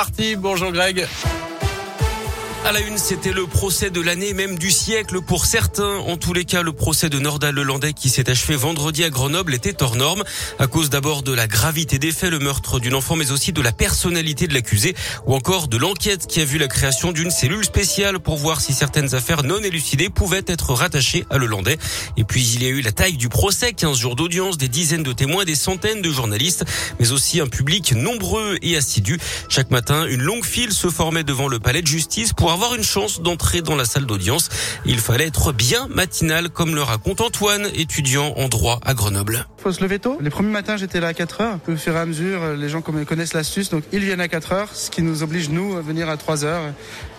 parti. Bonjour Greg. À la une, c'était le procès de l'année, même du siècle pour certains. En tous les cas, le procès de Nordal Lelandais qui s'est achevé vendredi à Grenoble était hors norme. À cause d'abord de la gravité des faits, le meurtre d'une enfant, mais aussi de la personnalité de l'accusé ou encore de l'enquête qui a vu la création d'une cellule spéciale pour voir si certaines affaires non élucidées pouvaient être rattachées à Lelandais. Et puis, il y a eu la taille du procès, 15 jours d'audience, des dizaines de témoins, des centaines de journalistes, mais aussi un public nombreux et assidu. Chaque matin, une longue file se formait devant le palais de justice pour avoir une chance d'entrer dans la salle d'audience, il fallait être bien matinal, comme le raconte Antoine, étudiant en droit à Grenoble. Faut se lever tôt. Les premiers matins, j'étais là à 4 heures. Au fur et à mesure, les gens connaissent l'astuce, donc ils viennent à 4 heures, ce qui nous oblige nous à venir à 3 heures,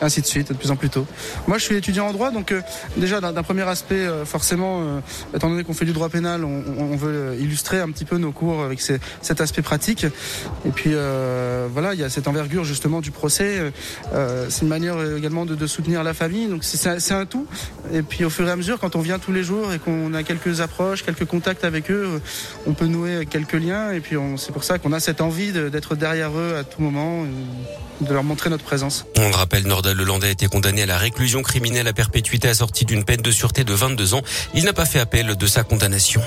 et ainsi de suite, de plus en plus tôt. Moi, je suis étudiant en droit, donc euh, déjà d'un premier aspect, euh, forcément, euh, étant donné qu'on fait du droit pénal, on, on, veut illustrer un petit peu nos cours avec cet aspect pratique. Et puis voilà, il y a cette envergure justement du procès. C'est une manière également de, de, soutenir la famille, donc c'est un tout. Et puis au fur et à mesure, quand on vient tous les jours et qu'on a quelques approches, quelques contacts avec eux on peut nouer quelques liens et puis c'est pour ça qu'on a cette envie d'être derrière eux à tout moment, de leur montrer notre présence. On le rappelle, Nordal Lelandais a été condamné à la réclusion criminelle à perpétuité assortie d'une peine de sûreté de 22 ans. Il n'a pas fait appel de sa condamnation.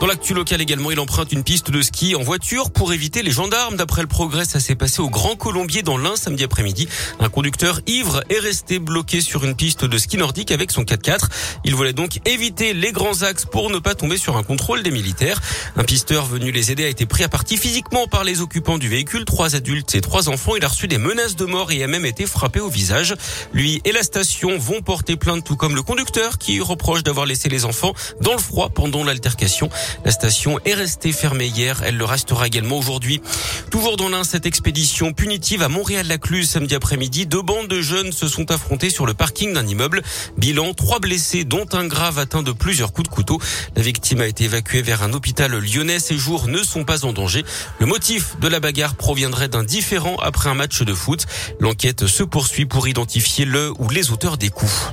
Dans l'actu local également, il emprunte une piste de ski en voiture pour éviter les gendarmes. D'après le progrès, ça s'est passé au Grand Colombier dans l'Ain samedi après-midi. Un conducteur ivre est resté bloqué sur une piste de ski nordique avec son 4x4. Il voulait donc éviter les grands axes pour ne pas tomber sur un contrôle des militaires. Un pisteur venu les aider a été pris à partie physiquement par les occupants du véhicule, trois adultes et trois enfants. Il a reçu des menaces de mort et a même été frappé au visage. Lui et la station vont porter plainte tout comme le conducteur qui reproche d'avoir laissé les enfants dans le froid pendant l'altercation. La station est restée fermée hier. Elle le restera également aujourd'hui. Toujours dans l'un, cette expédition punitive à Montréal-Lacluse samedi après-midi. Deux bandes de jeunes se sont affrontés sur le parking d'un immeuble. Bilan, trois blessés, dont un grave atteint de plusieurs coups de couteau. La victime a été évacuée vers un hôpital lyonnais. Ses jours ne sont pas en danger. Le motif de la bagarre proviendrait d'un différent après un match de foot. L'enquête se poursuit pour identifier le ou les auteurs des coups.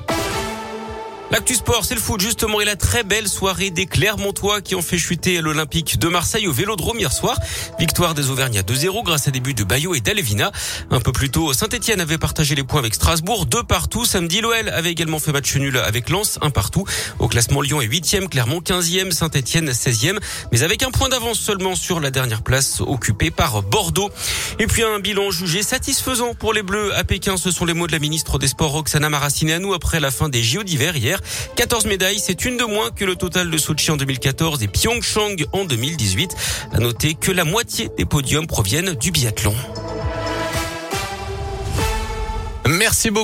L'actu sport, c'est le foot justement et la très belle soirée des Clermontois qui ont fait chuter l'Olympique de Marseille au Vélodrome hier soir. Victoire des Auvergnats 2-0 grâce à des buts de Bayo et d'Alevina. Un peu plus tôt, Saint-Etienne avait partagé les points avec Strasbourg, deux partout. Samedi, l'OL avait également fait match nul avec Lens, un partout. Au classement, Lyon est 8e, Clermont 15e, Saint-Etienne 16e, mais avec un point d'avance seulement sur la dernière place occupée par Bordeaux. Et puis un bilan jugé satisfaisant pour les Bleus à Pékin. Ce sont les mots de la ministre des Sports Roxana Maracineanu après la fin des JO d'hiver hier. 14 médailles, c'est une de moins que le total de Sochi en 2014 et Pyeongchang en 2018. À noter que la moitié des podiums proviennent du biathlon. Merci beaucoup.